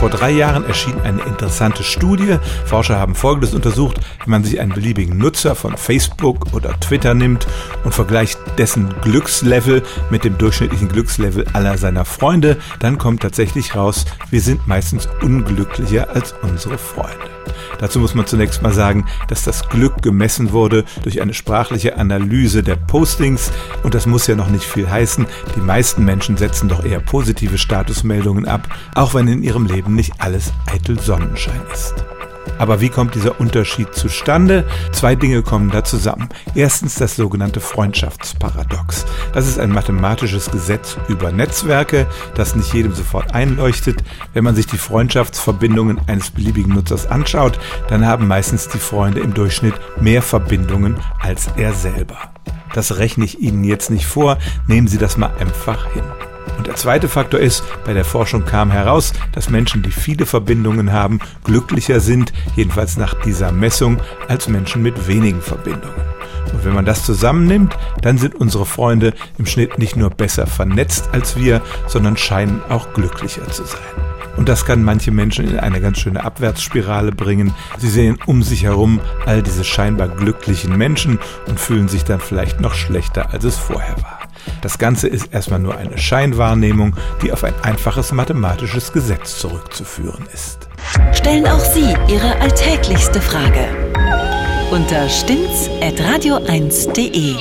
Vor drei Jahren erschien eine interessante Studie. Forscher haben Folgendes untersucht. Wenn man sich einen beliebigen Nutzer von Facebook oder Twitter nimmt und vergleicht dessen Glückslevel mit dem durchschnittlichen Glückslevel aller seiner Freunde, dann kommt tatsächlich raus, wir sind meistens unglücklicher als unsere Freunde. Dazu muss man zunächst mal sagen, dass das Glück gemessen wurde durch eine sprachliche Analyse der Postings und das muss ja noch nicht viel heißen. Die meisten Menschen setzen doch eher positive Statusmeldungen ab, auch wenn in ihrem Leben nicht alles eitel Sonnenschein ist. Aber wie kommt dieser Unterschied zustande? Zwei Dinge kommen da zusammen. Erstens das sogenannte Freundschaftsparadox. Das ist ein mathematisches Gesetz über Netzwerke, das nicht jedem sofort einleuchtet. Wenn man sich die Freundschaftsverbindungen eines beliebigen Nutzers anschaut, dann haben meistens die Freunde im Durchschnitt mehr Verbindungen als er selber. Das rechne ich Ihnen jetzt nicht vor, nehmen Sie das mal einfach hin. Und der zweite Faktor ist, bei der Forschung kam heraus, dass Menschen, die viele Verbindungen haben, glücklicher sind, jedenfalls nach dieser Messung, als Menschen mit wenigen Verbindungen. Und wenn man das zusammennimmt, dann sind unsere Freunde im Schnitt nicht nur besser vernetzt als wir, sondern scheinen auch glücklicher zu sein. Und das kann manche Menschen in eine ganz schöne Abwärtsspirale bringen. Sie sehen um sich herum all diese scheinbar glücklichen Menschen und fühlen sich dann vielleicht noch schlechter, als es vorher war. Das Ganze ist erstmal nur eine Scheinwahrnehmung, die auf ein einfaches mathematisches Gesetz zurückzuführen ist. Stellen auch Sie Ihre alltäglichste Frage unter stimmtz.radio1.de.